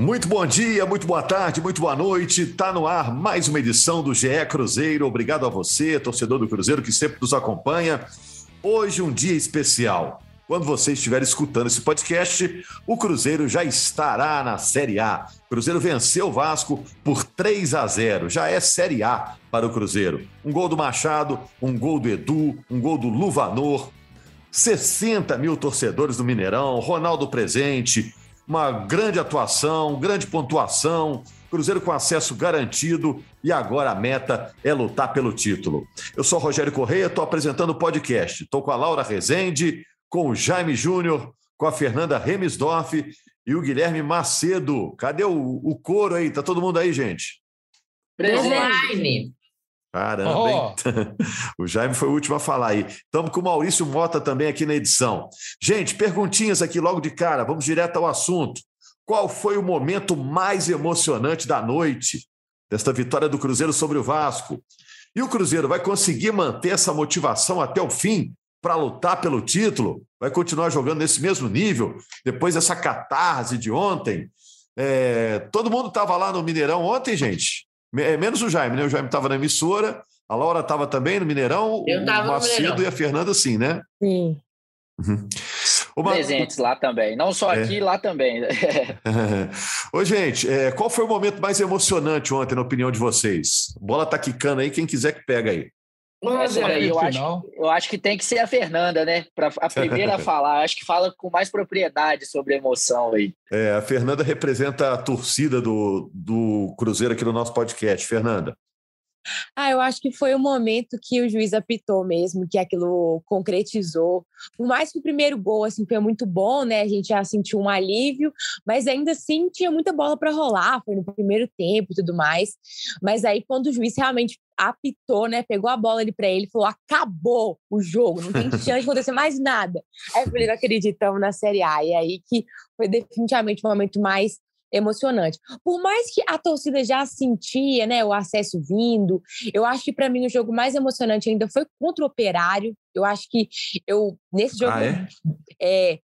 Muito bom dia, muito boa tarde, muito boa noite. Tá no ar mais uma edição do GE Cruzeiro. Obrigado a você, torcedor do Cruzeiro, que sempre nos acompanha. Hoje um dia especial. Quando você estiver escutando esse podcast, o Cruzeiro já estará na Série A. O Cruzeiro venceu o Vasco por 3 a 0. Já é Série A para o Cruzeiro. Um gol do Machado, um gol do Edu, um gol do Luvanor. 60 mil torcedores do Mineirão, Ronaldo presente, uma grande atuação, grande pontuação, Cruzeiro com acesso garantido e agora a meta é lutar pelo título. Eu sou Rogério Correia, estou apresentando o podcast. Estou com a Laura Rezende, com o Jaime Júnior, com a Fernanda Remisdorf e o Guilherme Macedo. Cadê o, o coro aí? Tá todo mundo aí, gente? Presente. Caramba, oh. o Jaime foi o último a falar aí. Estamos com o Maurício Mota também aqui na edição. Gente, perguntinhas aqui logo de cara, vamos direto ao assunto. Qual foi o momento mais emocionante da noite desta vitória do Cruzeiro sobre o Vasco? E o Cruzeiro vai conseguir manter essa motivação até o fim para lutar pelo título? Vai continuar jogando nesse mesmo nível depois dessa catarse de ontem? É, todo mundo estava lá no Mineirão ontem, gente. É, menos o Jaime, né? O Jaime estava na emissora, a Laura estava também no Mineirão, Eu o Macedo e a Fernanda sim, né? Sim. Uhum. Uma... Presentes lá também, não só aqui, é. lá também. Ô, gente, é, qual foi o momento mais emocionante ontem, na opinião de vocês? A bola tá quicando aí, quem quiser que pega aí. Mas, é, eu, acho, eu acho que tem que ser a Fernanda, né? Para a primeira a falar. Acho que fala com mais propriedade sobre a emoção aí. É, a Fernanda representa a torcida do, do Cruzeiro aqui no nosso podcast. Fernanda. Ah, eu acho que foi o momento que o juiz apitou mesmo, que aquilo concretizou. Por mais que o primeiro gol assim foi muito bom, né? A gente já sentiu um alívio, mas ainda assim tinha muita bola para rolar, foi no primeiro tempo e tudo mais. Mas aí quando o juiz realmente apitou, né? Pegou a bola ali para ele, falou: "Acabou o jogo, não tem chance de acontecer mais nada". Aí eu falei: "Não acreditamos na Série A". E aí que foi definitivamente o momento mais emocionante. Por mais que a torcida já sentia, né, o acesso vindo, eu acho que para mim o jogo mais emocionante ainda foi contra o Operário. Eu acho que eu nesse jogo ah, é? é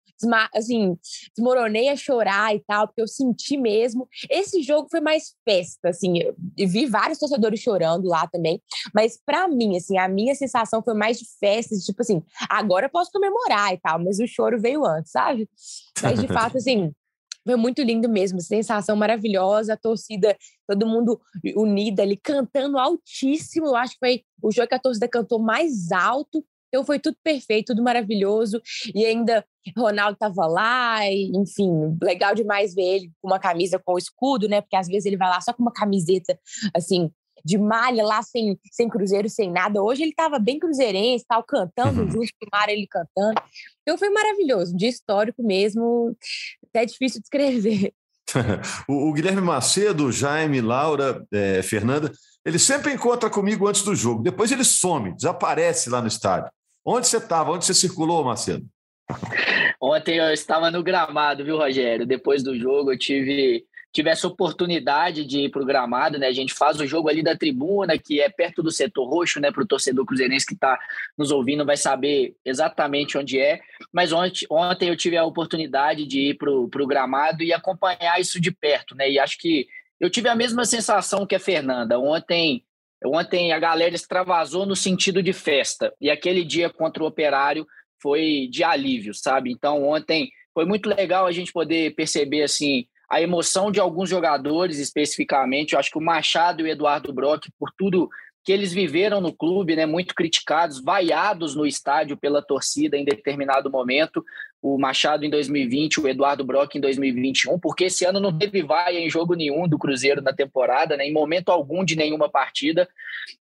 assim, desmoronei a chorar e tal, porque eu senti mesmo. Esse jogo foi mais festa, assim, eu vi vários torcedores chorando lá também, mas para mim, assim, a minha sensação foi mais de festa, de, tipo assim, agora eu posso comemorar e tal, mas o choro veio antes, sabe? Mas de fato, assim, foi muito lindo mesmo, sensação maravilhosa, a torcida, todo mundo unida ali, cantando altíssimo. Eu acho que foi o jogo que a torcida cantou mais alto. Então foi tudo perfeito, tudo maravilhoso. E ainda Ronaldo estava lá, e, enfim, legal demais ver ele com uma camisa com o escudo, né? Porque às vezes ele vai lá só com uma camiseta assim, de malha lá, sem, sem cruzeiro, sem nada. Hoje ele estava bem cruzeirense, tal, cantando uhum. junto com o Mário, ele cantando. Então foi maravilhoso, um dia histórico mesmo, até difícil de escrever. o, o, Guilherme Macedo, Jaime, Laura, é, Fernanda, ele sempre encontra comigo antes do jogo, depois ele some, desaparece lá no estádio. Onde você estava? Onde você circulou, Macedo? Ontem eu estava no gramado, viu, Rogério? Depois do jogo eu tive tive essa oportunidade de ir para o gramado, né? A gente faz o jogo ali da tribuna, que é perto do setor roxo, né? Para o torcedor cruzeirense que está nos ouvindo vai saber exatamente onde é. Mas ontem, ontem eu tive a oportunidade de ir para o gramado e acompanhar isso de perto, né? E acho que eu tive a mesma sensação que a Fernanda. Ontem, ontem a galera extravasou no sentido de festa. E aquele dia contra o Operário foi de alívio, sabe? Então ontem foi muito legal a gente poder perceber assim a emoção de alguns jogadores especificamente. Eu acho que o Machado e o Eduardo Brock, por tudo que eles viveram no clube, né, muito criticados, vaiados no estádio pela torcida em determinado momento. o Machado em 2020, o Eduardo Brock em 2021, porque esse ano não teve vaia em jogo nenhum do Cruzeiro na temporada, né, em momento algum de nenhuma partida.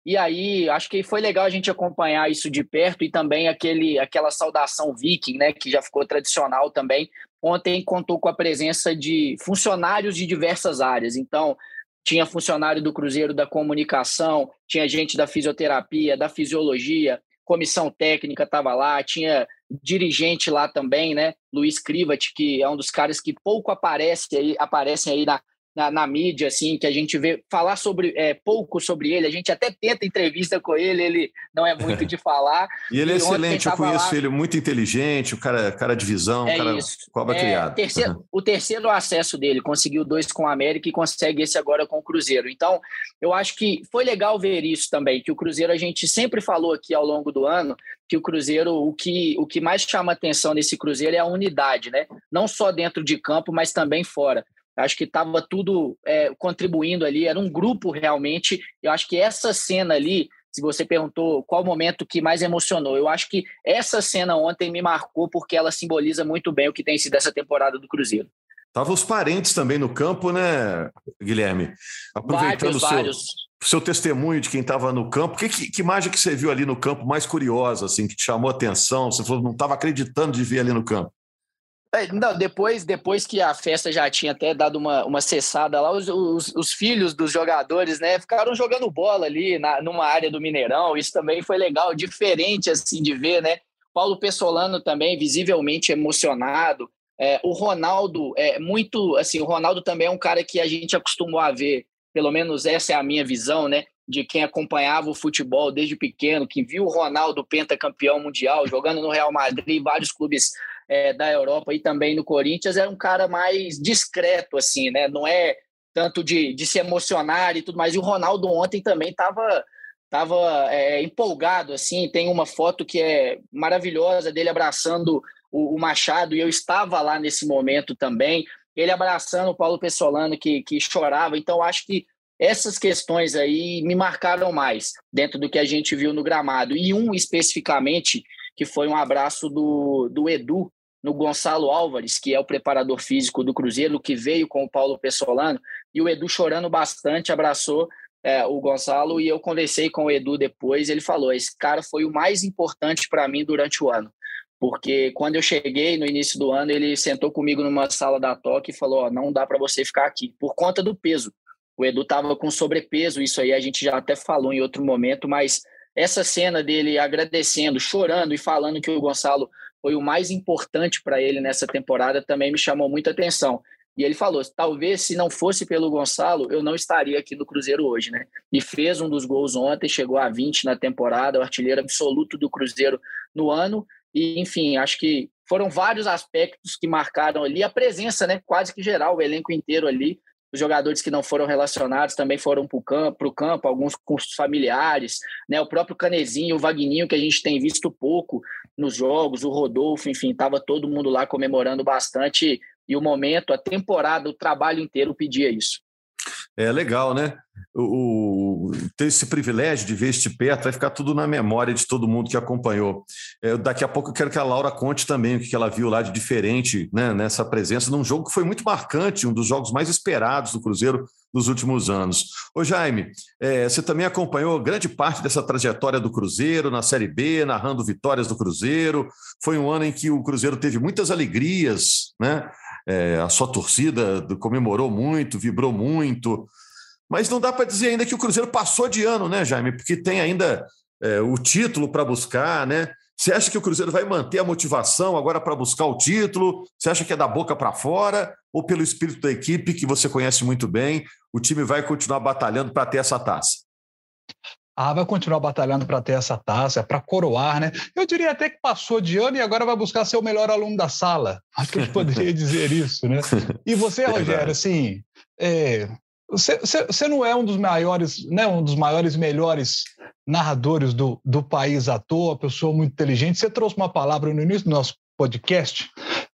E aí, acho que foi legal a gente acompanhar isso de perto e também aquele, aquela saudação viking, né, que já ficou tradicional também. Ontem contou com a presença de funcionários de diversas áreas. Então, tinha funcionário do Cruzeiro da comunicação, tinha gente da fisioterapia, da fisiologia, comissão técnica estava lá, tinha dirigente lá também, né? Luiz Krivat, que é um dos caras que pouco aparece aí, aparecem aí na, na, na, mídia, assim, que a gente vê falar sobre é, pouco sobre ele. A gente até tenta entrevista com ele, ele não é muito de falar. e ele é excelente, eu conheço lá... ele, muito inteligente, o cara, cara de visão, é cara isso. cobra é, criado. Terceiro, uhum. O terceiro acesso dele, conseguiu dois com o América e consegue esse agora com o Cruzeiro. Então, eu acho que foi legal ver isso também, que o Cruzeiro, a gente sempre falou aqui ao longo do ano, que o Cruzeiro, o que, o que mais chama atenção nesse Cruzeiro é a unidade, né? Não só dentro de campo, mas também fora. Acho que estava tudo é, contribuindo ali, era um grupo realmente. Eu acho que essa cena ali, se você perguntou qual momento que mais emocionou, eu acho que essa cena ontem me marcou porque ela simboliza muito bem o que tem sido essa temporada do Cruzeiro. Estavam os parentes também no campo, né, Guilherme? Aproveitando vários, o seu, vários. seu testemunho de quem estava no campo, que, que, que, imagem que você viu ali no campo mais curiosa, assim, que te chamou a atenção? Você falou não estava acreditando de ver ali no campo. É, não, depois, depois que a festa já tinha até dado uma, uma cessada lá, os, os, os, filhos dos jogadores, né, ficaram jogando bola ali na, numa área do Mineirão. Isso também foi legal, diferente assim de ver, né? Paulo Pessolano também visivelmente emocionado. É, o Ronaldo é muito, assim, o Ronaldo também é um cara que a gente acostumou a ver, pelo menos essa é a minha visão, né? De quem acompanhava o futebol desde pequeno, que viu o Ronaldo pentacampeão mundial, jogando no Real Madrid, vários clubes é, da Europa e também no Corinthians, era um cara mais discreto, assim, né? Não é tanto de, de se emocionar e tudo mais. E o Ronaldo ontem também estava tava, é, empolgado, assim. Tem uma foto que é maravilhosa dele abraçando o, o, Machado, e eu estava lá nesse momento também. Ele abraçando o Paulo Pessolano, que, que chorava. Então, acho que essas questões aí me marcaram mais dentro do que a gente viu no gramado. E um especificamente, que foi um abraço do, do Edu, no Gonçalo Álvares, que é o preparador físico do Cruzeiro, que veio com o Paulo Pessolano, e o Edu chorando bastante, abraçou é, o Gonçalo, e eu conversei com o Edu depois, ele falou, esse cara foi o mais importante para mim durante o ano, porque quando eu cheguei no início do ano, ele sentou comigo numa sala da toque e falou, oh, não dá para você ficar aqui, por conta do peso. O Edu estava com sobrepeso, isso aí a gente já até falou em outro momento, mas essa cena dele agradecendo, chorando e falando que o Gonçalo foi o mais importante para ele nessa temporada, também me chamou muita atenção. E ele falou: talvez se não fosse pelo Gonçalo, eu não estaria aqui no Cruzeiro hoje, né? E fez um dos gols ontem, chegou a 20 na temporada, o artilheiro absoluto do Cruzeiro no ano. E, enfim, acho que foram vários aspectos que marcaram ali a presença, né? Quase que geral, o elenco inteiro ali os jogadores que não foram relacionados também foram para o campo, campo, alguns com os familiares, né? O próprio Canezinho, o Vagninho, que a gente tem visto pouco nos jogos, o Rodolfo, enfim, estava todo mundo lá comemorando bastante. E o momento, a temporada, o trabalho inteiro pedia isso. É legal, né? O, o, ter esse privilégio de ver este perto vai ficar tudo na memória de todo mundo que acompanhou. É, daqui a pouco eu quero que a Laura conte também o que ela viu lá de diferente né, nessa presença num jogo que foi muito marcante, um dos jogos mais esperados do Cruzeiro nos últimos anos. Ô Jaime, é, você também acompanhou grande parte dessa trajetória do Cruzeiro na Série B, narrando vitórias do Cruzeiro. Foi um ano em que o Cruzeiro teve muitas alegrias, né? É, a sua torcida comemorou muito, vibrou muito. Mas não dá para dizer ainda que o Cruzeiro passou de ano, né, Jaime? Porque tem ainda é, o título para buscar, né? Você acha que o Cruzeiro vai manter a motivação agora para buscar o título? Você acha que é da boca para fora? Ou pelo espírito da equipe, que você conhece muito bem, o time vai continuar batalhando para ter essa taça? Ah, vai continuar batalhando para ter essa taça, para coroar, né? Eu diria até que passou de ano e agora vai buscar ser o melhor aluno da sala. Acho que gente poderia dizer isso, né? E você, Rogério, assim, é, você, você, não é um dos maiores, né, um dos maiores, melhores narradores do, do país à toa, pessoa muito inteligente. Você trouxe uma palavra no início do nosso podcast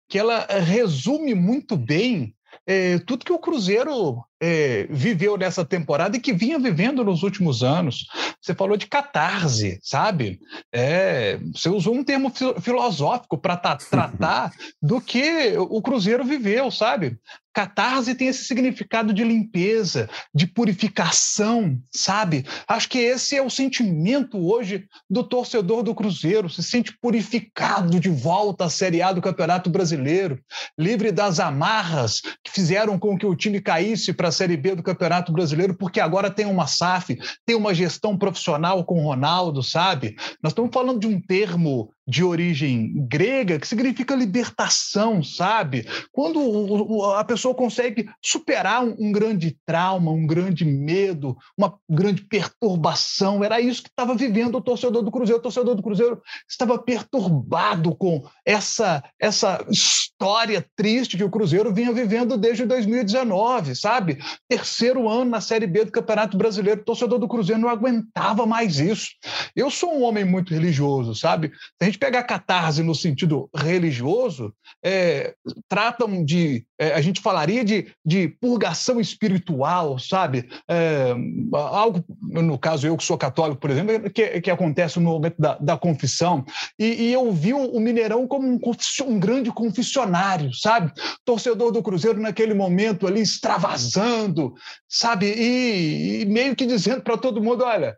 que ela resume muito bem é, tudo que o Cruzeiro é, viveu nessa temporada e que vinha vivendo nos últimos anos. Você falou de catarse, sabe? É, você usou um termo filosófico para tratar do que o Cruzeiro viveu, sabe? Catarse tem esse significado de limpeza, de purificação, sabe? Acho que esse é o sentimento hoje do torcedor do Cruzeiro, se sente purificado de volta à Série A do Campeonato Brasileiro, livre das amarras que fizeram com que o time caísse para a Série B do Campeonato Brasileiro, porque agora tem uma SAF, tem uma gestão profissional com o Ronaldo, sabe? Nós estamos falando de um termo de origem grega que significa libertação, sabe? Quando a pessoa consegue superar um, grande trauma, um grande medo, uma grande perturbação, era isso que estava vivendo o torcedor do Cruzeiro. O torcedor do Cruzeiro estava perturbado com essa essa história triste que o Cruzeiro vinha vivendo desde 2019, sabe? Terceiro ano na Série B do Campeonato Brasileiro, o torcedor do Cruzeiro não aguentava mais isso. Eu sou um homem muito religioso, sabe? A gente catarse no sentido religioso, é, tratam de, é, a gente falaria de, de purgação espiritual, sabe? É, algo, no caso, eu que sou católico, por exemplo, que, que acontece no momento da, da confissão. E, e, eu vi o, Mineirão como um, um grande confessionário, sabe? Torcedor do Cruzeiro naquele momento ali extravasando, sabe? E, e meio que dizendo para todo mundo: olha,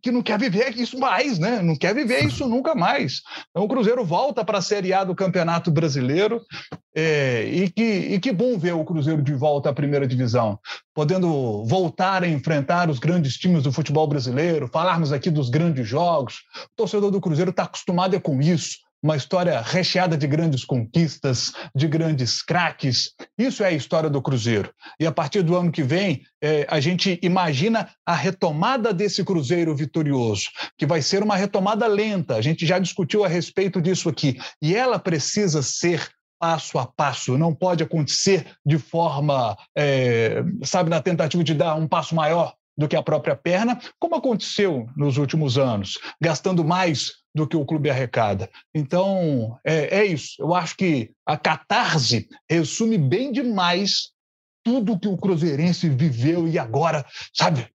que não quer viver isso mais, né? Não quer viver isso nunca mais. Então o Cruzeiro volta para a Série A do Campeonato Brasileiro é, e, que, e que bom ver o Cruzeiro de volta à primeira divisão, podendo voltar a enfrentar os grandes times do futebol brasileiro, falarmos aqui dos grandes jogos. O torcedor do Cruzeiro está acostumado com isso uma história recheada de grandes conquistas, de grandes craques. Isso é a história do Cruzeiro. E a partir do ano que vem, é, a gente imagina a retomada desse Cruzeiro vitorioso, que vai ser uma retomada lenta. A gente já discutiu a respeito disso aqui. E ela precisa ser passo a passo, não pode acontecer de forma, é, sabe, na tentativa de dar um passo maior do que a própria perna, como aconteceu nos últimos anos, gastando mais do que o clube arrecada. Então, é, é isso. Eu acho que a catarse resume bem demais tudo que o Cruzeirense viveu e agora, sabe,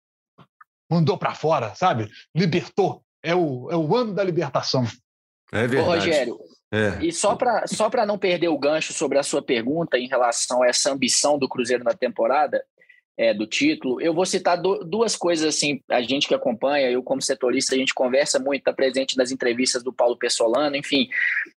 mandou para fora, sabe? Libertou. É o, é o ano da libertação. É verdade. Ô, Rogério, é. E só para só não perder o gancho sobre a sua pergunta em relação a essa ambição do Cruzeiro na temporada, é, do título. Eu vou citar do, duas coisas assim, a gente que acompanha, eu como setorista, a gente conversa muito, está presente nas entrevistas do Paulo Pessolano, enfim.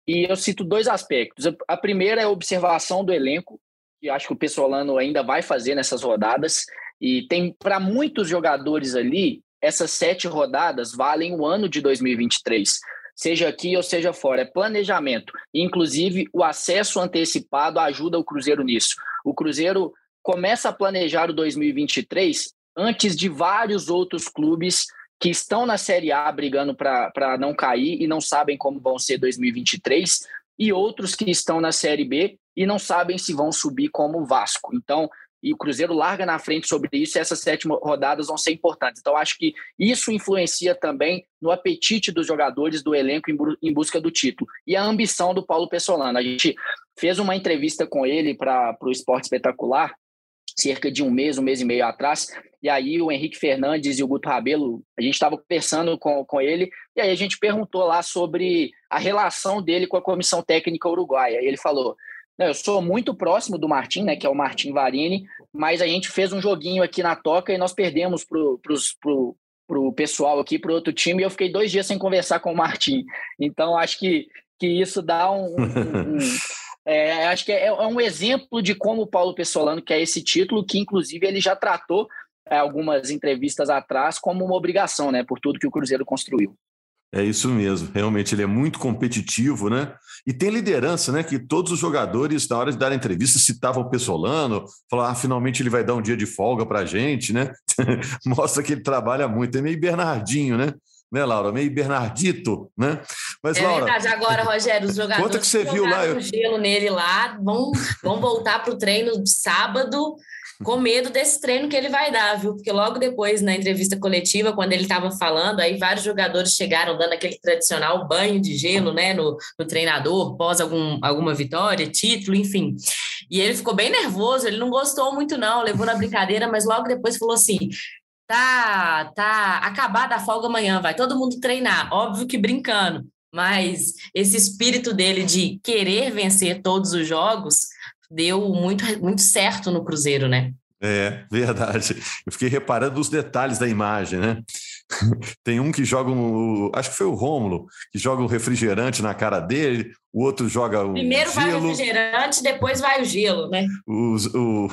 E eu cito dois aspectos. A primeira é a observação do elenco, que acho que o Pessolano ainda vai fazer nessas rodadas. E tem para muitos jogadores ali, essas sete rodadas valem o ano de 2023 seja aqui ou seja fora. É planejamento. Inclusive, o acesso antecipado ajuda o Cruzeiro nisso. O Cruzeiro começa a planejar o 2023 antes de vários outros clubes que estão na Série A brigando para não cair e não sabem como vão ser 2023, e outros que estão na Série B e não sabem se vão subir como o Vasco. Então, e o Cruzeiro larga na frente sobre isso, e essas sete rodadas vão ser importantes. Então, acho que isso influencia também no apetite dos jogadores do elenco em busca do título. E a ambição do Paulo Pessolano. A gente fez uma entrevista com ele para o Esporte Espetacular, cerca de um mês, um mês e meio atrás. E aí o Henrique Fernandes e o Guto Rabelo, a gente estava conversando com, com ele, e aí a gente perguntou lá sobre a relação dele com a comissão técnica uruguaia. E ele falou: eu sou muito próximo do Martim, né, que é o Martim Varini, mas a gente fez um joguinho aqui na toca e nós perdemos pro, pros, pro, pro pessoal aqui, pro outro time, e eu fiquei dois dias sem conversar com o Martim. Então, acho que, que isso dá um, um, um é, acho que é, é, um exemplo de como o Paulo Pessolano quer esse título, que inclusive ele já tratou é, algumas entrevistas atrás como uma obrigação, né, por tudo que o Cruzeiro construiu. É isso mesmo, realmente ele é muito competitivo, né? E tem liderança, né? Que todos os jogadores, na hora de dar a entrevista, citavam o Pessolano, falaram, ah, finalmente ele vai dar um dia de folga para a gente, né? Mostra que ele trabalha muito, é meio Bernardinho, né? Né, Laura? Meio Bernardito, né? Mas, é Laura, verdade. Agora, Rogério, os jogadores Quanto que você viu lá? Eu... gelo nele lá, vão, vão voltar para o treino de sábado com medo desse treino que ele vai dar, viu? Porque logo depois, na entrevista coletiva, quando ele estava falando, aí vários jogadores chegaram dando aquele tradicional banho de gelo, né, no, no treinador, pós algum, alguma vitória, título, enfim. E ele ficou bem nervoso, ele não gostou muito, não, levou na brincadeira, mas logo depois falou assim: tá, tá acabada a folga amanhã, vai todo mundo treinar. Óbvio que brincando, mas esse espírito dele de querer vencer todos os jogos deu muito, muito certo no Cruzeiro, né? É, verdade. Eu fiquei reparando os detalhes da imagem, né? Tem um que joga um. Acho que foi o Rômulo, que joga um refrigerante na cara dele, o outro joga o. Primeiro gelo. vai o refrigerante, depois vai o gelo, né? O, o,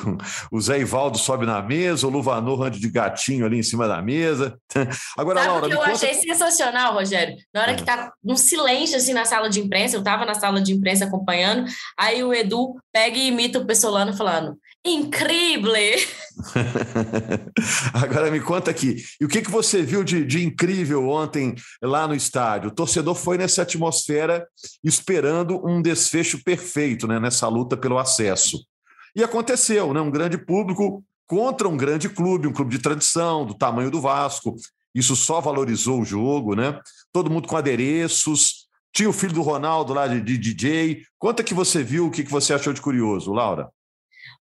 o Zé Ivaldo sobe na mesa, o Luvanor anda de gatinho ali em cima da mesa. Agora, Sabe Laura. o que eu conta... achei sensacional, Rogério? Na hora é. que tá um silêncio assim na sala de imprensa, eu tava na sala de imprensa acompanhando, aí o Edu pega e imita o Pessolano falando: incrível! Agora me conta aqui, e o que, que você viu de, de incrível ontem lá no estádio? O torcedor foi nessa atmosfera esperando um desfecho perfeito né, nessa luta pelo acesso. E aconteceu, né? Um grande público contra um grande clube, um clube de tradição, do tamanho do Vasco. Isso só valorizou o jogo, né? Todo mundo com adereços. Tinha o filho do Ronaldo lá de, de DJ. Conta que você viu, o que, que você achou de curioso, Laura?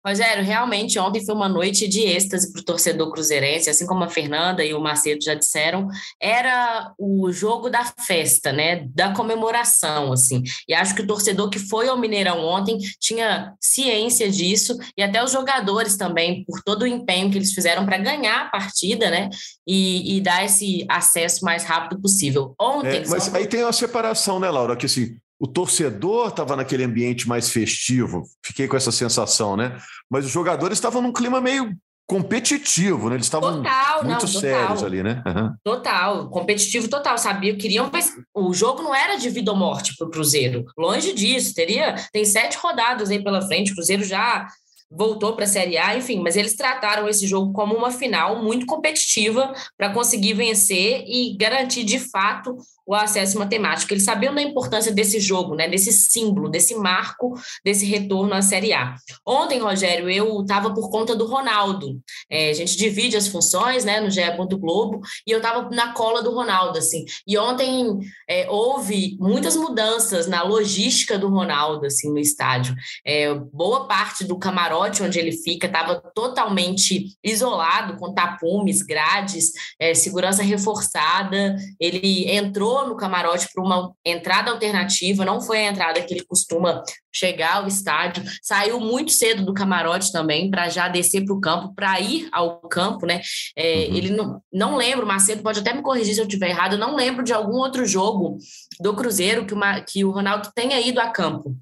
Rogério, realmente ontem foi uma noite de êxtase para o torcedor cruzeirense, assim como a Fernanda e o Macedo já disseram, era o jogo da festa, né, da comemoração, assim. E acho que o torcedor que foi ao Mineirão ontem tinha ciência disso e até os jogadores também, por todo o empenho que eles fizeram para ganhar a partida, né, e, e, dar esse acesso mais rápido possível. Ontem. É, mas só... aí tem uma separação, né, Laura? Que assim, o torcedor estava naquele ambiente mais festivo, fiquei com essa sensação, né? Mas os jogadores estavam num clima meio competitivo, né? Eles estavam total, muito não, sérios ali, né? Uhum. Total, competitivo total, sabia? Queriam, mas o jogo não era de vida ou morte para o Cruzeiro, longe disso. Teria, tem sete rodadas aí pela frente, o Cruzeiro já voltou para a Série A, enfim, mas eles trataram esse jogo como uma final muito competitiva para conseguir vencer e garantir de fato o acesso matemático. Eles sabiam da importância desse jogo, né, desse símbolo, desse marco, desse retorno à Série A. Ontem, Rogério, eu estava por conta do Ronaldo. É, a gente divide as funções, né, no GE. Globo, e eu estava na cola do Ronaldo, assim. E ontem é, houve muitas mudanças na logística do Ronaldo, assim, no estádio. É, boa parte do camarote onde ele fica estava totalmente isolado, com tapumes, grades, é, segurança reforçada. Ele entrou no camarote para uma entrada alternativa, não foi a entrada que ele costuma chegar ao estádio, saiu muito cedo do camarote também para já descer para o campo, para ir ao campo, né? É, uhum. Ele não, não lembro, Macedo pode até me corrigir se eu estiver errado, eu não lembro de algum outro jogo do Cruzeiro que, uma, que o Ronaldo tenha ido a campo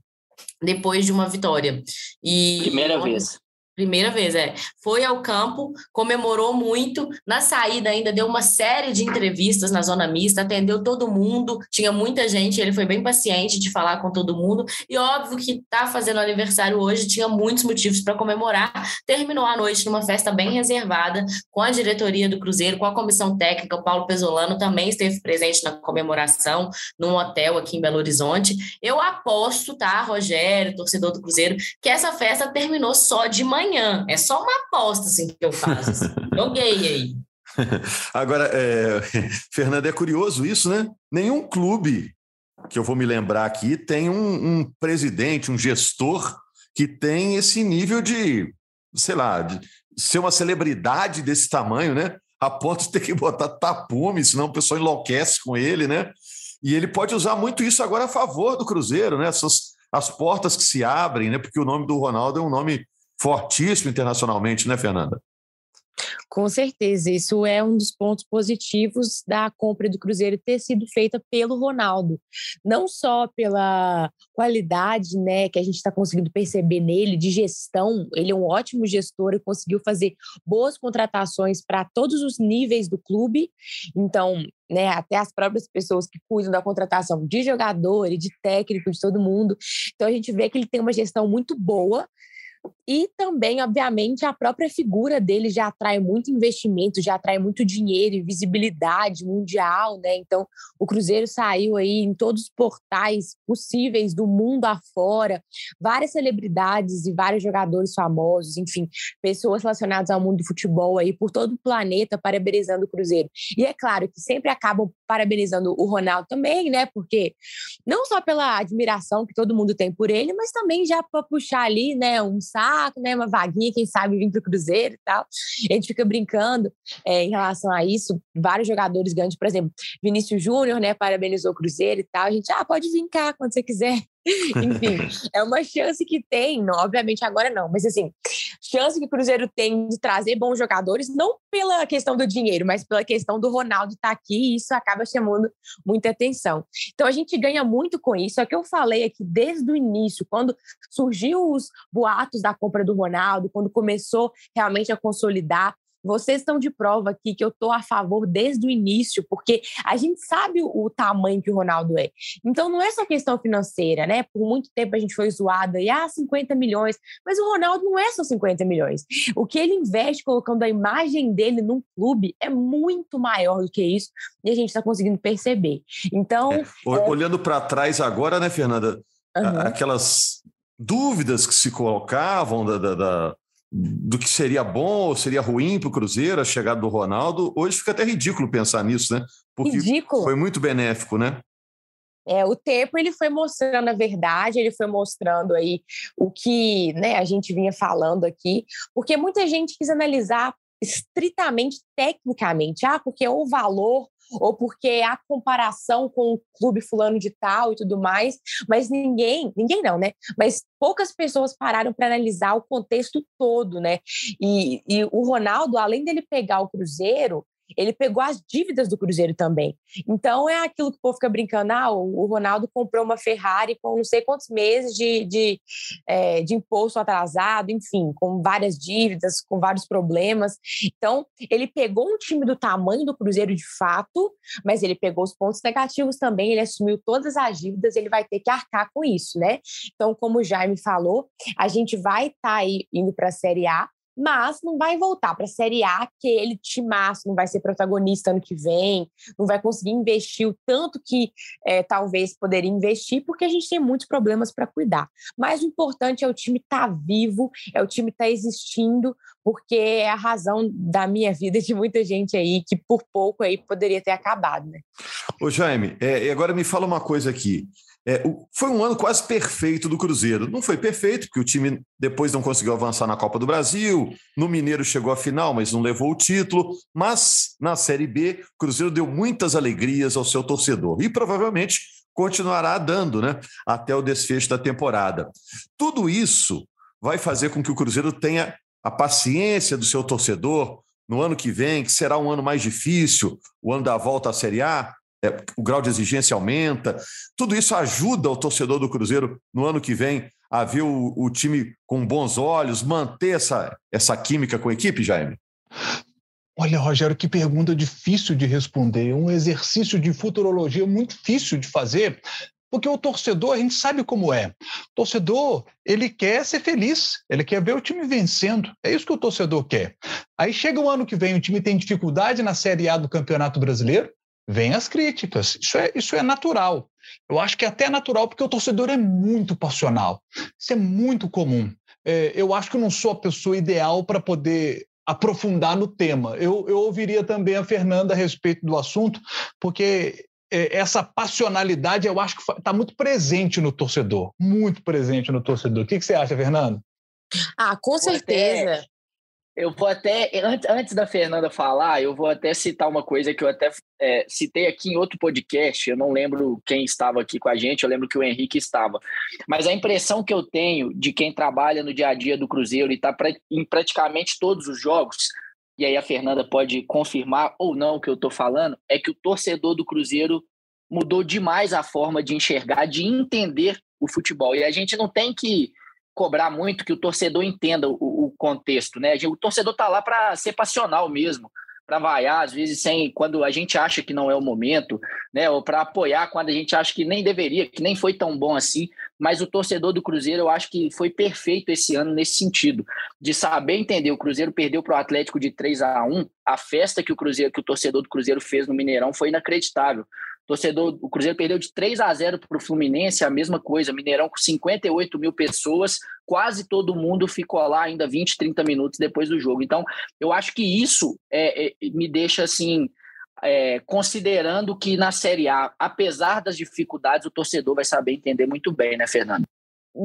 depois de uma vitória. E Primeira vez. Primeira vez, é. Foi ao campo, comemorou muito. Na saída, ainda deu uma série de entrevistas na zona mista, atendeu todo mundo. Tinha muita gente, ele foi bem paciente de falar com todo mundo. E óbvio que tá fazendo aniversário hoje, tinha muitos motivos para comemorar. Terminou a noite numa festa bem reservada, com a diretoria do Cruzeiro, com a comissão técnica. O Paulo Pesolano também esteve presente na comemoração, num hotel aqui em Belo Horizonte. Eu aposto, tá, Rogério, torcedor do Cruzeiro, que essa festa terminou só de manhã amanhã. É só uma aposta assim, que eu faço. Assim. Joguei aí. Agora, é, Fernando, é curioso isso, né? Nenhum clube que eu vou me lembrar aqui tem um, um presidente, um gestor que tem esse nível de, sei lá, de ser uma celebridade desse tamanho, né? A ponto de ter que botar tapume, senão o pessoal enlouquece com ele, né? E ele pode usar muito isso agora a favor do Cruzeiro, né? Essas, as portas que se abrem, né? Porque o nome do Ronaldo é um nome fortíssimo internacionalmente, né, Fernanda? Com certeza, isso é um dos pontos positivos da compra do Cruzeiro ter sido feita pelo Ronaldo, não só pela qualidade, né, que a gente está conseguindo perceber nele de gestão. Ele é um ótimo gestor e conseguiu fazer boas contratações para todos os níveis do clube. Então, né, até as próprias pessoas que cuidam da contratação de jogador e de técnico de todo mundo. Então a gente vê que ele tem uma gestão muito boa e também, obviamente, a própria figura dele já atrai muito investimento, já atrai muito dinheiro e visibilidade mundial, né? Então, o Cruzeiro saiu aí em todos os portais possíveis do mundo afora, várias celebridades e vários jogadores famosos, enfim, pessoas relacionadas ao mundo do futebol aí por todo o planeta parabenizando o Cruzeiro. E é claro que sempre acabam parabenizando o Ronaldo também, né? Porque não só pela admiração que todo mundo tem por ele, mas também já para puxar ali, né, um saco, né, uma vaguinha, quem sabe vir para o Cruzeiro e tal. A gente fica brincando é, em relação a isso. Vários jogadores grandes, por exemplo, Vinícius Júnior, né, parabenizou o Cruzeiro e tal. A gente, ah, pode vir cá quando você quiser. Enfim, é uma chance que tem, não, obviamente agora não, mas assim, chance que o Cruzeiro tem de trazer bons jogadores, não pela questão do dinheiro, mas pela questão do Ronaldo estar tá aqui, e isso acaba chamando muita atenção. Então a gente ganha muito com isso, é o que eu falei aqui desde o início, quando surgiu os boatos da compra do Ronaldo, quando começou realmente a consolidar, vocês estão de prova aqui que eu estou a favor desde o início, porque a gente sabe o, o, tamanho que o Ronaldo é. Então não é só questão financeira, né? Por muito tempo a gente foi zoada e ah, 50 milhões, mas o Ronaldo não é só 50 milhões. O que ele investe colocando a imagem dele num clube é muito maior do que isso e a gente está conseguindo perceber. Então. É, é... Olhando para trás agora, né, Fernanda? Uhum. Aquelas dúvidas que se colocavam da, da, da do que seria bom ou seria ruim para o Cruzeiro a chegada do Ronaldo, hoje fica até ridículo pensar nisso, né? Porque ridículo. foi muito benéfico, né? É, o tempo ele foi mostrando a verdade, ele foi mostrando aí o que né, a gente vinha falando aqui, porque muita gente quis analisar estritamente tecnicamente, ah, porque o valor ou porque há comparação com o clube fulano de tal e tudo mais, mas ninguém, ninguém não, né? Mas poucas pessoas pararam para analisar o contexto todo, né? E, e o Ronaldo, além dele pegar o Cruzeiro, ele pegou as dívidas do Cruzeiro também. Então é aquilo que o povo fica brincando: ah, o Ronaldo comprou uma Ferrari com não sei quantos meses de, de, é, de imposto atrasado, enfim, com várias dívidas, com vários problemas. Então, ele pegou um time do tamanho do Cruzeiro de fato, mas ele pegou os pontos negativos também, ele assumiu todas as dívidas, ele vai ter que arcar com isso, né? Então, como o Jaime falou, a gente vai estar tá indo para a Série A, mas não vai voltar para a Série A, que ele timaço, não vai ser protagonista ano que vem, não vai conseguir investir o tanto que é, talvez poderia investir, porque a gente tem muitos problemas para cuidar. Mas o importante é o time estar tá vivo, é o time estar tá existindo, porque é a razão da minha vida de muita gente aí que por pouco aí poderia ter acabado, né? Ô Jaime, é, e agora me fala uma coisa aqui. É, foi um ano quase perfeito do Cruzeiro. Não foi perfeito, porque o time depois não conseguiu avançar na Copa do Brasil. No Mineiro chegou à final, mas não levou o título. Mas na Série B, o Cruzeiro deu muitas alegrias ao seu torcedor. E provavelmente continuará dando, né? Até o desfecho da temporada. Tudo isso vai fazer com que o Cruzeiro tenha a paciência do seu torcedor no ano que vem, que será um ano mais difícil, o ano da volta à Série A, é, o grau de exigência aumenta. Tudo isso ajuda o torcedor do Cruzeiro no ano que vem a ver o, o time com bons olhos, manter essa, essa química com a equipe, Jaime? Olha, Rogério, que pergunta difícil de responder, um exercício de futurologia muito difícil de fazer, porque o torcedor, a gente sabe como é. O torcedor, ele quer ser feliz, ele quer ver o time vencendo. É isso que o torcedor quer. Aí chega o ano que vem, o time tem dificuldade na Série A do Campeonato Brasileiro, vem as críticas. Isso é, isso é natural. Eu acho que é até natural porque o torcedor é muito passional. Isso é muito comum. É, eu acho que eu não sou a pessoa ideal para poder aprofundar no tema. Eu, eu ouviria também a Fernanda a respeito do assunto, porque é, essa passionalidade eu acho que está muito presente no torcedor, muito presente no torcedor. O que, que você acha, Fernando? Ah, com certeza. Eu vou até, antes da Fernanda falar, eu vou até citar uma coisa que eu até é, citei aqui em outro podcast. Eu não lembro quem estava aqui com a gente, eu lembro que o Henrique estava. Mas a impressão que eu tenho de quem trabalha no dia a dia do Cruzeiro e está em praticamente todos os jogos, e aí a Fernanda pode confirmar ou não o que eu estou falando, é que o torcedor do Cruzeiro mudou demais a forma de enxergar, de entender o futebol. E a gente não tem que cobrar muito que o torcedor entenda o, o contexto, né? O torcedor tá lá para ser passional mesmo, para vaiar, às vezes sem quando a gente acha que não é o momento, né? Ou para apoiar quando a gente acha que nem deveria, que nem foi tão bom assim. Mas o torcedor do Cruzeiro, eu acho que foi perfeito esse ano nesse sentido, de saber entender. O Cruzeiro perdeu para o Atlético de 3 a 1 A festa que o Cruzeiro, que o torcedor do Cruzeiro fez no Mineirão foi inacreditável torcedor, o Cruzeiro perdeu de 3 a 0 para o Fluminense, a mesma coisa. Mineirão com 58 mil pessoas, quase todo mundo ficou lá ainda 20, 30 minutos depois do jogo. Então, eu acho que isso é, é, me deixa assim é, considerando que na Série A, apesar das dificuldades, o torcedor vai saber entender muito bem, né, Fernando?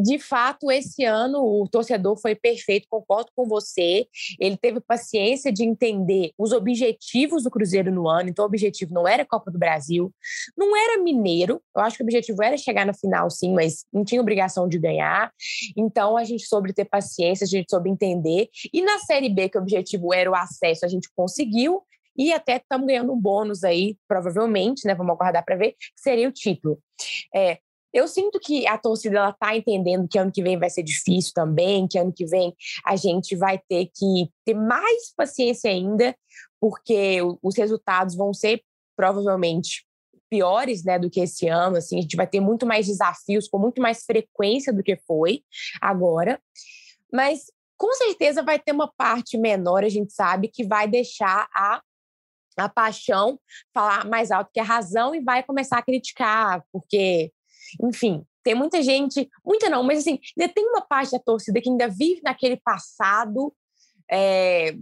De fato, esse ano o torcedor foi perfeito, concordo com você. Ele teve paciência de entender os objetivos do Cruzeiro no ano. Então, o objetivo não era Copa do Brasil, não era Mineiro. Eu acho que o objetivo era chegar na final, sim, mas não tinha obrigação de ganhar. Então, a gente soube ter paciência, a gente soube entender. E na Série B, que o objetivo era o acesso, a gente conseguiu. E até estamos ganhando um bônus aí, provavelmente, né? Vamos aguardar para ver, que seria o título. É, eu sinto que a torcida ela tá entendendo que ano que vem vai ser difícil também, que ano que vem a gente vai ter que ter mais paciência ainda, porque os resultados vão ser provavelmente piores, né, do que esse ano, assim, a gente vai ter muito mais desafios com muito mais frequência do que foi agora. Mas com certeza vai ter uma parte menor, a gente sabe, que vai deixar a a paixão falar mais alto que a razão e vai começar a criticar, porque enfim, tem muita gente, muita não, mas assim, ainda tem uma parte da torcida que ainda vive naquele passado é,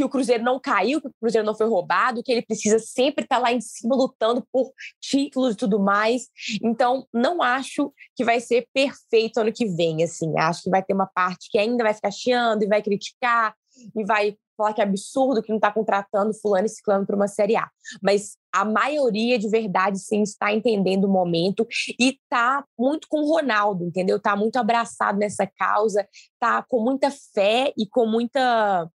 que o Cruzeiro não caiu, que o Cruzeiro não foi roubado, que ele precisa sempre estar lá em cima lutando por títulos e tudo mais. Então, não acho que vai ser perfeito ano que vem, assim. Acho que vai ter uma parte que ainda vai ficar chiando e vai criticar e vai falar que é absurdo que não está contratando fulano e ciclano para uma Série A. Mas a maioria de verdade sim está entendendo o momento e está muito com o Ronaldo, entendeu? Está muito abraçado nessa causa, está com muita fé e com muita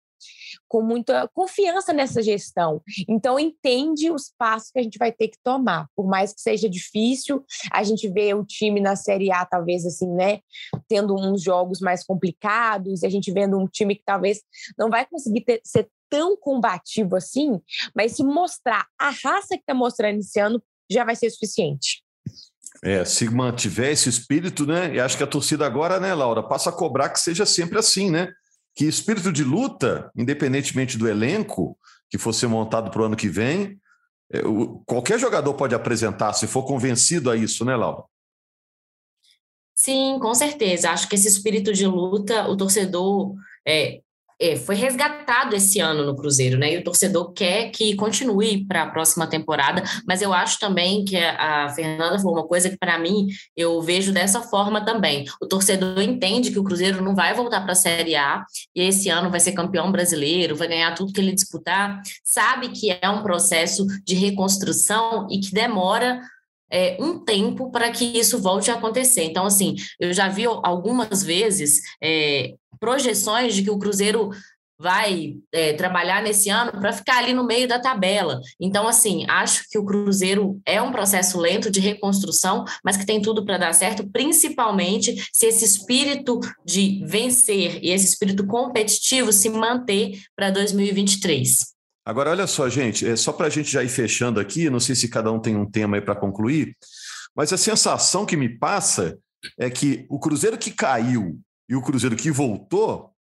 com muita confiança nessa gestão. Então, entende os passos que a gente vai ter que tomar. Por mais que seja difícil, a gente vê o time na Série A, talvez, assim, né, tendo uns jogos mais complicados, a gente vendo um time que talvez não vai conseguir ter, ser tão combativo assim, mas se mostrar a raça que está mostrando esse ano, já vai ser suficiente. É, se mantiver esse espírito, né? E acho que a torcida agora, né, Laura, passa a cobrar que seja sempre assim, né? Que espírito de luta, independentemente do elenco que fosse montado para o ano que vem, é, qualquer jogador pode apresentar se for convencido a isso, né, Laura? Sim, com certeza. Acho que esse espírito de luta, o torcedor é, é, foi resgatado esse ano no Cruzeiro, né? E o torcedor quer que continue para a próxima temporada, mas eu acho também que a, a Fernanda falou uma coisa que, para mim, eu vejo dessa forma também. O torcedor entende que o Cruzeiro não vai voltar para a Série A e esse ano vai ser campeão brasileiro, vai ganhar tudo que ele disputar, sabe que é um processo de reconstrução e que demora é, um tempo para que isso volte a acontecer. Então, assim, eu já vi algumas vezes é, projeções de que o Cruzeiro vai é, trabalhar nesse ano para ficar ali no meio da tabela. Então, assim, acho que o Cruzeiro é um processo lento de reconstrução, mas que tem tudo para dar certo, principalmente se esse espírito de vencer e esse espírito competitivo se manter para 2023. Agora, olha só, gente, é só para a gente já ir fechando aqui, não sei se cada um tem um tema aí para concluir, mas a sensação que me passa é que o Cruzeiro que caiu e o Cruzeiro que voltou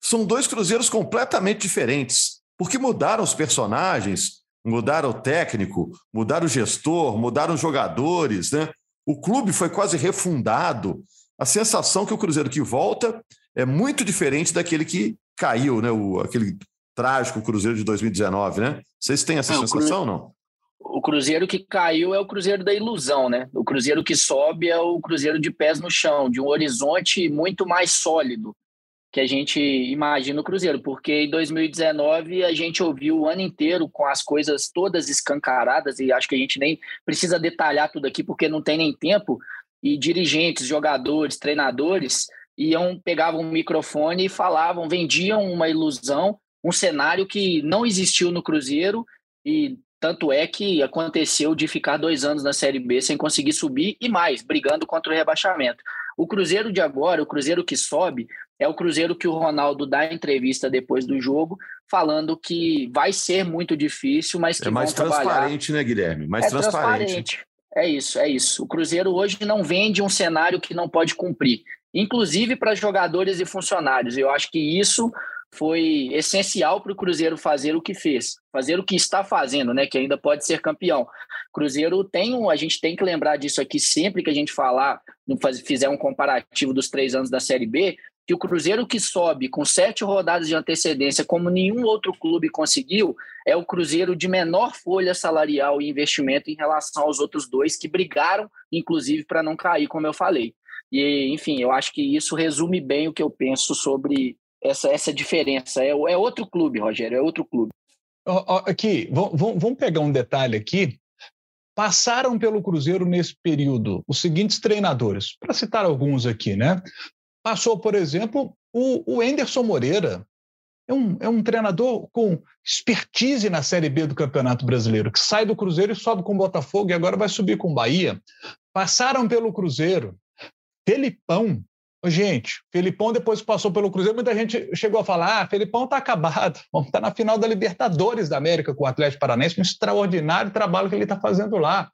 são dois Cruzeiros completamente diferentes, porque mudaram os personagens, mudaram o técnico, mudaram o gestor, mudaram os jogadores, né? O clube foi quase refundado. A sensação que o Cruzeiro que volta é muito diferente daquele que caiu, né? O, aquele trágico Cruzeiro de 2019, né? Vocês têm essa não, sensação, não? O Cruzeiro que caiu é o Cruzeiro da ilusão, né? O Cruzeiro que sobe é o Cruzeiro de pés no chão, de um horizonte muito mais sólido que a gente imagina o Cruzeiro, porque em 2019 a gente ouviu o ano inteiro com as coisas todas escancaradas e acho que a gente nem precisa detalhar tudo aqui porque não tem nem tempo e dirigentes, jogadores, treinadores iam pegavam um microfone e falavam, vendiam uma ilusão, um cenário que não existiu no Cruzeiro e tanto é que aconteceu de ficar dois anos na Série B sem conseguir subir e mais, brigando contra o rebaixamento. O Cruzeiro de agora, o Cruzeiro que sobe, é o Cruzeiro que o Ronaldo dá entrevista depois do jogo, falando que vai ser muito difícil, mas que é mais transparente, trabalhar. né, Guilherme? Mais é transparente. transparente. É isso, é isso. O Cruzeiro hoje não vende um cenário que não pode cumprir, inclusive para jogadores e funcionários. Eu acho que isso foi essencial para o Cruzeiro fazer o que fez, fazer o que está fazendo, né? Que ainda pode ser campeão. Cruzeiro tem um, a gente tem que lembrar disso aqui sempre que a gente falar, fizer um comparativo dos três anos da Série B. que o Cruzeiro que sobe com sete rodadas de antecedência, como nenhum outro clube conseguiu, é o Cruzeiro de menor folha salarial e investimento em relação aos outros dois que brigaram, inclusive, para não cair, como eu falei. E, enfim, eu acho que isso resume bem o que eu penso sobre essa, essa diferença. É, é outro clube, Rogério, é outro clube. Aqui, vamos pegar um detalhe aqui. Passaram pelo Cruzeiro nesse período os seguintes treinadores, para citar alguns aqui, né? Passou, por exemplo, o, o Enderson Moreira. É um, é um treinador com expertise na Série B do Campeonato Brasileiro, que sai do Cruzeiro e sobe com o Botafogo e agora vai subir com o Bahia. Passaram pelo Cruzeiro. Felipão, Gente, Felipão depois passou pelo Cruzeiro, muita gente chegou a falar: ah, Felipão está acabado, está na final da Libertadores da América com o Atlético Paranaense, um extraordinário trabalho que ele está fazendo lá,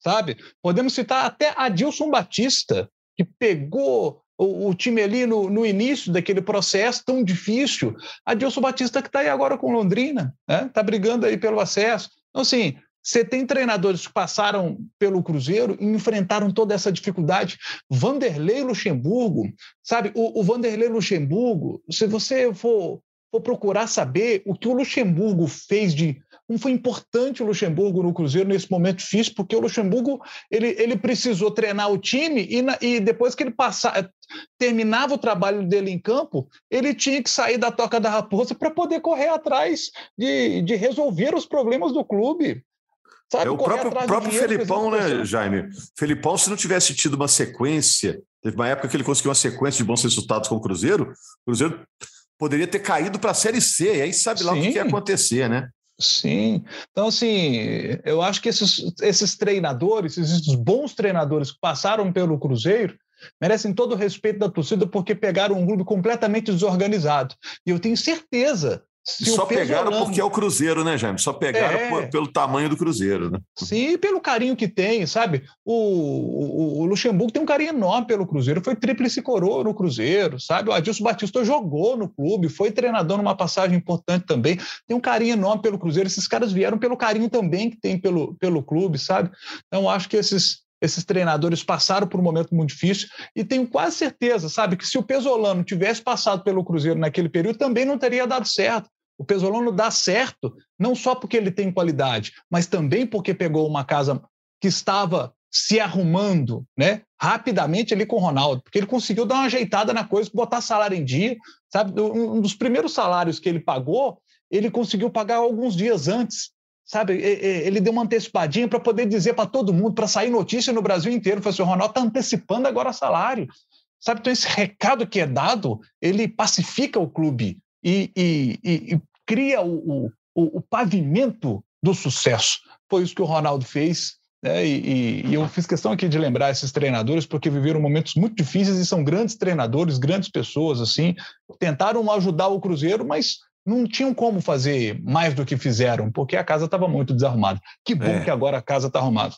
sabe? Podemos citar até Adilson Batista, que pegou o, o time ali no, no, início daquele processo tão difícil. Adilson Batista que está aí agora com Londrina, está né? Tá brigando aí pelo acesso. Então, assim, você tem treinadores que passaram pelo Cruzeiro e enfrentaram toda essa dificuldade. Vanderlei Luxemburgo, sabe? O, o Vanderlei Luxemburgo, se você for, for procurar saber o que o Luxemburgo fez de como foi importante o Luxemburgo no Cruzeiro nesse momento difícil, porque o Luxemburgo ele, ele precisou treinar o time e, na, e depois que ele passava, terminava o trabalho dele em campo, ele tinha que sair da toca da raposa para poder correr atrás de, de resolver os problemas do clube. Sabe, é o próprio, próprio Felipão, né, Jaime? Felipão, se não tivesse tido uma sequência, teve uma época que ele conseguiu uma sequência de bons resultados com o Cruzeiro, o Cruzeiro poderia ter caído para a Série C, e aí sabe lá Sim. o que ia acontecer, né? Sim. Então, assim, eu acho que esses, esses treinadores, esses bons treinadores que passaram pelo Cruzeiro, merecem todo o respeito da torcida porque pegaram um clube completamente desorganizado. E eu tenho certeza só pegaram porque é o Cruzeiro, né, Jaime? Só pegaram é... por, pelo tamanho do Cruzeiro, né? Sim, pelo carinho que tem, sabe? O, o, o, Luxemburgo tem um carinho enorme pelo Cruzeiro, foi tríplice coroa no Cruzeiro, sabe? O Adilson Batista jogou no clube, foi treinador numa passagem importante também, tem um carinho enorme pelo Cruzeiro. Esses caras vieram pelo carinho também que tem pelo, pelo clube, sabe? Então, acho que esses, esses treinadores passaram por um momento muito difícil e tenho quase certeza, sabe, que se o Pesolano tivesse passado pelo Cruzeiro naquele período, também não teria dado certo. O Pesolano dá certo, não só porque ele tem qualidade, mas também porque pegou uma casa que estava se arrumando né, rapidamente ali com o Ronaldo, porque ele conseguiu dar uma ajeitada na coisa, botar salário em dia. Sabe? Um dos primeiros salários que ele pagou, ele conseguiu pagar alguns dias antes. Sabe, ele deu uma antecipadinha para poder dizer para todo mundo, para sair notícia no Brasil inteiro, falou assim, o Ronaldo está antecipando agora salário. Sabe, então esse recado que é dado, ele pacifica o clube e, e, e cria o, o, o, pavimento do sucesso. Foi isso que o Ronaldo fez. Né? E, e, eu fiz questão aqui de lembrar esses treinadores porque viveram momentos muito difíceis e são grandes treinadores, grandes pessoas assim, tentaram ajudar o Cruzeiro, mas não tinham como fazer mais do que fizeram, porque a casa estava muito desarrumada. Que bom é. que agora a casa está arrumada.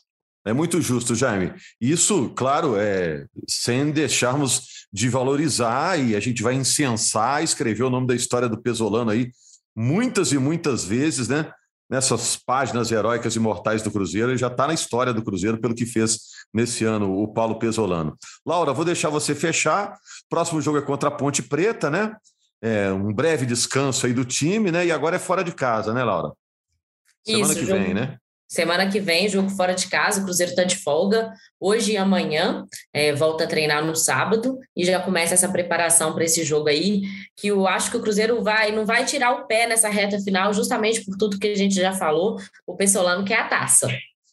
É muito justo, Jaime. Isso, claro, é sem deixarmos de valorizar e a gente vai incensar, escrever o nome da história do Pesolano aí muitas e muitas vezes, né? Nessas páginas heróicas e mortais do Cruzeiro, ele já está na história do Cruzeiro pelo que fez nesse ano o Paulo Pesolano. Laura, vou deixar você fechar. Próximo jogo é contra a Ponte Preta, né? É um breve descanso aí do time, né? E agora é fora de casa, né, Laura? Semana Isso, que vem, né? Semana que vem, jogo fora de casa, o Cruzeiro está de folga. Hoje e amanhã é, volta a treinar no sábado e já começa essa preparação para esse jogo aí, que eu acho que o Cruzeiro vai, não vai tirar o pé nessa reta final, justamente por tudo que a gente já falou, o Pessolano quer a taça.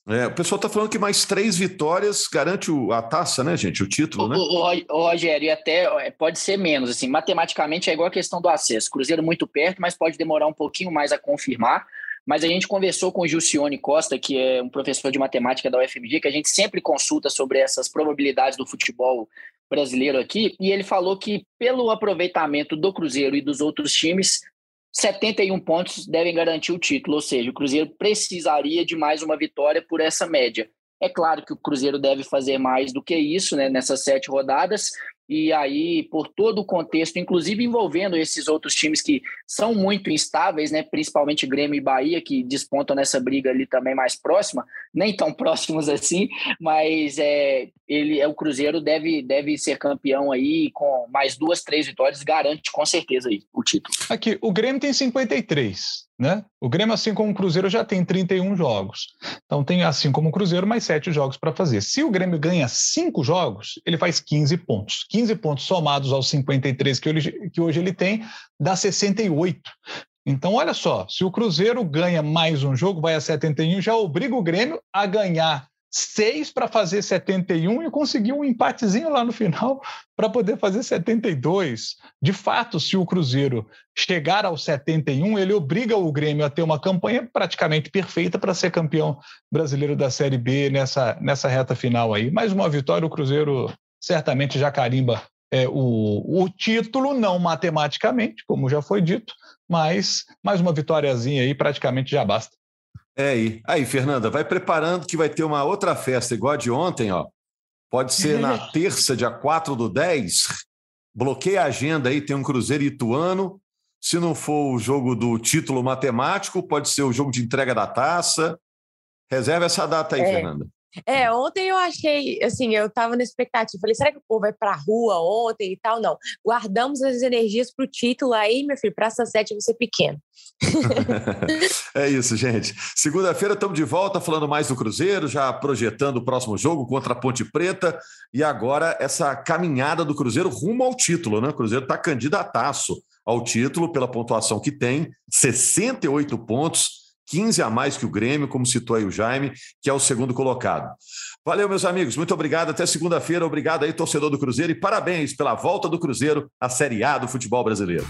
É, o pessoal está falando que mais três vitórias garante o, a taça, né, gente? O título, né? O, o, o, Rogério, e até é, pode ser menos, assim, matematicamente é igual a questão do acesso. Cruzeiro muito perto, mas pode demorar um pouquinho mais a confirmar. Mas a gente conversou com o Gilcione Costa, que é um professor de matemática da UFMG, que a gente sempre consulta sobre essas probabilidades do futebol brasileiro aqui, e ele falou que pelo aproveitamento do Cruzeiro e dos outros times, 71 pontos devem garantir o título, ou seja, o Cruzeiro precisaria de mais uma vitória por essa média. É claro que o Cruzeiro deve fazer mais do que isso né, nessas sete rodadas, e aí, por todo o contexto, inclusive envolvendo esses outros times que são muito instáveis, né? principalmente Grêmio e Bahia, que despontam nessa briga ali também mais próxima, nem tão próximos assim, mas é, ele, é, o Cruzeiro deve, deve ser campeão aí com mais duas, três vitórias, garante com certeza aí o título. Aqui, o Grêmio tem 53. Né? O Grêmio, assim como o Cruzeiro, já tem 31 jogos. Então tem, assim como o Cruzeiro, mais sete jogos para fazer. Se o Grêmio ganha cinco jogos, ele faz 15 pontos. 15 pontos somados aos 53 que, ele, que hoje ele tem, dá 68. Então, olha só, se o Cruzeiro ganha mais um jogo, vai a 71, já obriga o Grêmio a ganhar seis para fazer 71 e conseguiu um empatezinho lá no final para poder fazer 72. De fato, se o Cruzeiro chegar ao 71, ele obriga o Grêmio a ter uma campanha praticamente perfeita para ser campeão brasileiro da Série B nessa, nessa reta final aí. Mais uma vitória, o Cruzeiro certamente já carimba é, o, o título, não matematicamente, como já foi dito, mas mais uma vitóriazinha aí praticamente já basta. É aí. Aí, Fernanda, vai preparando que vai ter uma outra festa igual a de ontem, ó. Pode ser na terça, dia 4 do 10. Bloqueia a agenda aí, tem um Cruzeiro Ituano. Se não for o jogo do título matemático, pode ser o jogo de entrega da taça. Reserva essa data aí, é. Fernanda. É, ontem eu achei, assim, eu tava na expectativa. Falei, será que o povo vai pra rua ontem e tal? Não. Guardamos as energias pro título aí, meu filho, Praça 7 você pequeno. é isso, gente. Segunda-feira estamos de volta falando mais do Cruzeiro, já projetando o próximo jogo contra a Ponte Preta. E agora essa caminhada do Cruzeiro rumo ao título, né? O Cruzeiro está candidataço ao título pela pontuação que tem, 68 pontos 15 a mais que o Grêmio, como citou aí o Jaime, que é o segundo colocado. Valeu, meus amigos. Muito obrigado. Até segunda-feira. Obrigado aí, torcedor do Cruzeiro. E parabéns pela volta do Cruzeiro à Série A do futebol brasileiro.